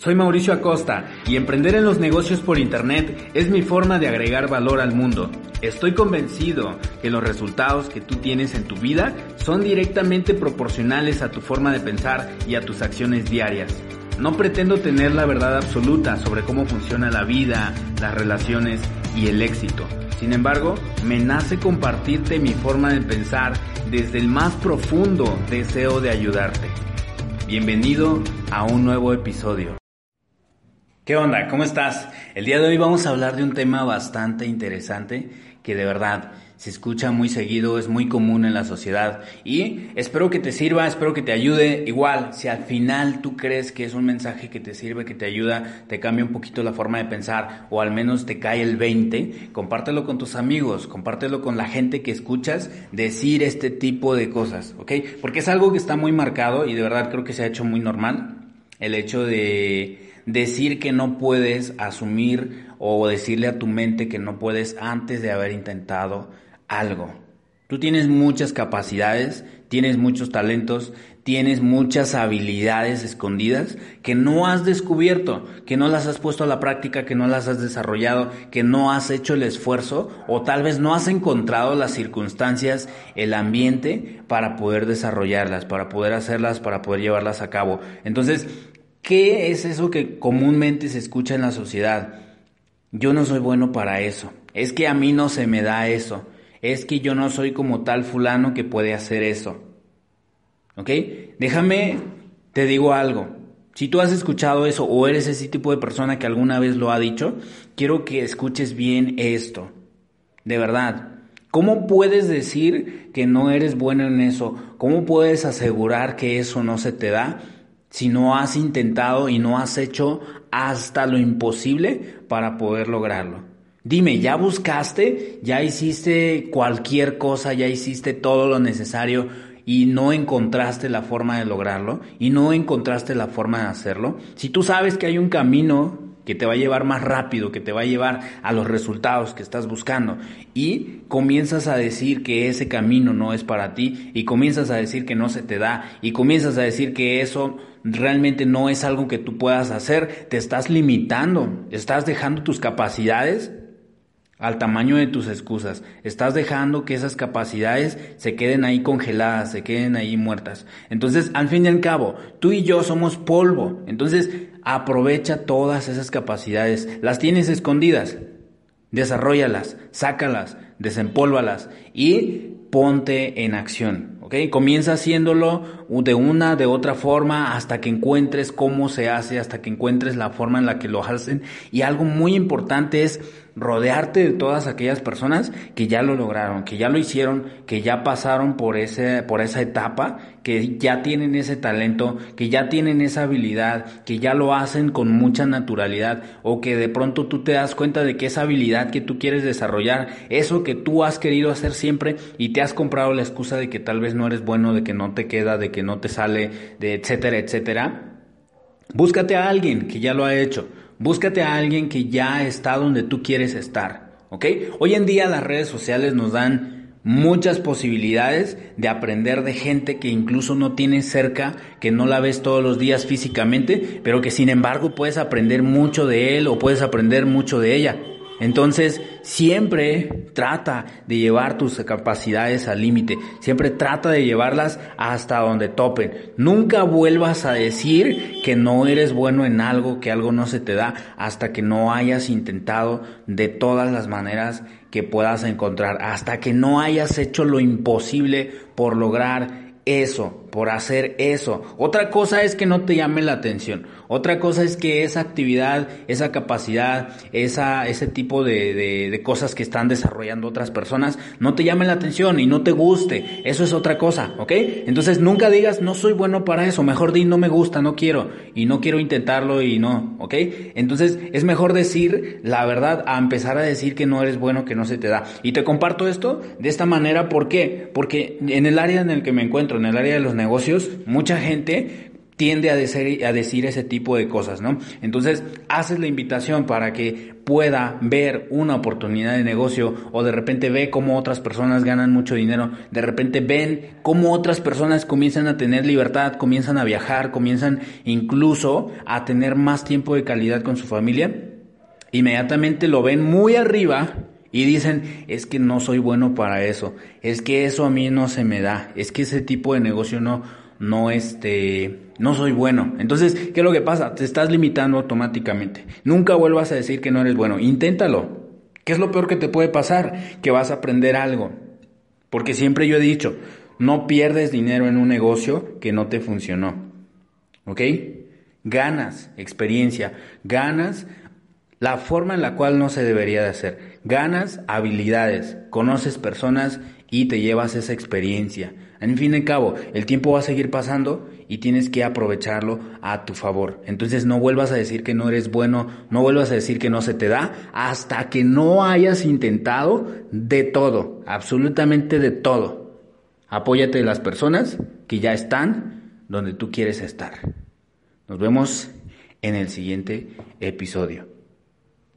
Soy Mauricio Acosta y emprender en los negocios por Internet es mi forma de agregar valor al mundo. Estoy convencido que los resultados que tú tienes en tu vida son directamente proporcionales a tu forma de pensar y a tus acciones diarias. No pretendo tener la verdad absoluta sobre cómo funciona la vida, las relaciones y el éxito. Sin embargo, me nace compartirte mi forma de pensar desde el más profundo deseo de ayudarte. Bienvenido a un nuevo episodio. ¿Qué onda? ¿Cómo estás? El día de hoy vamos a hablar de un tema bastante interesante que de verdad se escucha muy seguido, es muy común en la sociedad y espero que te sirva, espero que te ayude. Igual, si al final tú crees que es un mensaje que te sirve, que te ayuda, te cambia un poquito la forma de pensar o al menos te cae el 20, compártelo con tus amigos, compártelo con la gente que escuchas decir este tipo de cosas, ¿ok? Porque es algo que está muy marcado y de verdad creo que se ha hecho muy normal el hecho de decir que no puedes asumir o decirle a tu mente que no puedes antes de haber intentado algo. Tú tienes muchas capacidades, tienes muchos talentos, tienes muchas habilidades escondidas que no has descubierto, que no las has puesto a la práctica, que no las has desarrollado, que no has hecho el esfuerzo o tal vez no has encontrado las circunstancias, el ambiente para poder desarrollarlas, para poder hacerlas, para poder llevarlas a cabo. Entonces, ¿Qué es eso que comúnmente se escucha en la sociedad? Yo no soy bueno para eso. Es que a mí no se me da eso. Es que yo no soy como tal fulano que puede hacer eso. ¿Ok? Déjame, te digo algo. Si tú has escuchado eso o eres ese tipo de persona que alguna vez lo ha dicho, quiero que escuches bien esto. De verdad. ¿Cómo puedes decir que no eres bueno en eso? ¿Cómo puedes asegurar que eso no se te da? Si no has intentado y no has hecho hasta lo imposible para poder lograrlo. Dime, ¿ya buscaste? ¿Ya hiciste cualquier cosa? ¿Ya hiciste todo lo necesario y no encontraste la forma de lograrlo? ¿Y no encontraste la forma de hacerlo? Si tú sabes que hay un camino que te va a llevar más rápido, que te va a llevar a los resultados que estás buscando. Y comienzas a decir que ese camino no es para ti y comienzas a decir que no se te da y comienzas a decir que eso realmente no es algo que tú puedas hacer, te estás limitando, estás dejando tus capacidades al tamaño de tus excusas. Estás dejando que esas capacidades se queden ahí congeladas, se queden ahí muertas. Entonces, al fin y al cabo, tú y yo somos polvo. Entonces, aprovecha todas esas capacidades. Las tienes escondidas. Desarrollalas, sácalas, desempólvalas y ponte en acción. ¿ok? Comienza haciéndolo de una, de otra forma, hasta que encuentres cómo se hace, hasta que encuentres la forma en la que lo hacen. Y algo muy importante es rodearte de todas aquellas personas que ya lo lograron, que ya lo hicieron, que ya pasaron por ese, por esa etapa, que ya tienen ese talento, que ya tienen esa habilidad, que ya lo hacen con mucha naturalidad, o que de pronto tú te das cuenta de que esa habilidad que tú quieres desarrollar, eso que tú has querido hacer siempre y te has comprado la excusa de que tal vez no eres bueno, de que no te queda, de que no te sale, de etcétera, etcétera. Búscate a alguien que ya lo ha hecho Búscate a alguien que ya está donde tú quieres estar, ¿ok? Hoy en día las redes sociales nos dan muchas posibilidades de aprender de gente que incluso no tienes cerca, que no la ves todos los días físicamente, pero que sin embargo puedes aprender mucho de él o puedes aprender mucho de ella. Entonces, siempre trata de llevar tus capacidades al límite, siempre trata de llevarlas hasta donde topen. Nunca vuelvas a decir que no eres bueno en algo, que algo no se te da, hasta que no hayas intentado de todas las maneras que puedas encontrar, hasta que no hayas hecho lo imposible por lograr eso, por hacer eso. Otra cosa es que no te llame la atención. Otra cosa es que esa actividad, esa capacidad, esa, ese tipo de, de, cosas que están desarrollando otras personas no te llame la atención y no te guste. Eso es otra cosa, ¿ok? Entonces nunca digas no soy bueno para eso. Mejor di no me gusta, no quiero y no quiero intentarlo y no, ¿ok? Entonces es mejor decir la verdad a empezar a decir que no eres bueno, que no se te da. Y te comparto esto de esta manera, ¿por qué? Porque en el área en el que me encuentro, en el área de los negocios, mucha gente tiende a decir, a decir ese tipo de cosas, ¿no? Entonces, haces la invitación para que pueda ver una oportunidad de negocio o de repente ve cómo otras personas ganan mucho dinero, de repente ven cómo otras personas comienzan a tener libertad, comienzan a viajar, comienzan incluso a tener más tiempo de calidad con su familia, inmediatamente lo ven muy arriba y dicen, es que no soy bueno para eso, es que eso a mí no se me da, es que ese tipo de negocio no, no este, no soy bueno. Entonces, ¿qué es lo que pasa? Te estás limitando automáticamente. Nunca vuelvas a decir que no eres bueno. Inténtalo. ¿Qué es lo peor que te puede pasar? Que vas a aprender algo. Porque siempre yo he dicho, no pierdes dinero en un negocio que no te funcionó. ¿Ok? Ganas experiencia, ganas la forma en la cual no se debería de hacer. Ganas habilidades, conoces personas y te llevas esa experiencia. En fin y cabo, el tiempo va a seguir pasando y tienes que aprovecharlo a tu favor. Entonces no vuelvas a decir que no eres bueno, no vuelvas a decir que no se te da hasta que no hayas intentado de todo, absolutamente de todo. Apóyate de las personas que ya están donde tú quieres estar. Nos vemos en el siguiente episodio.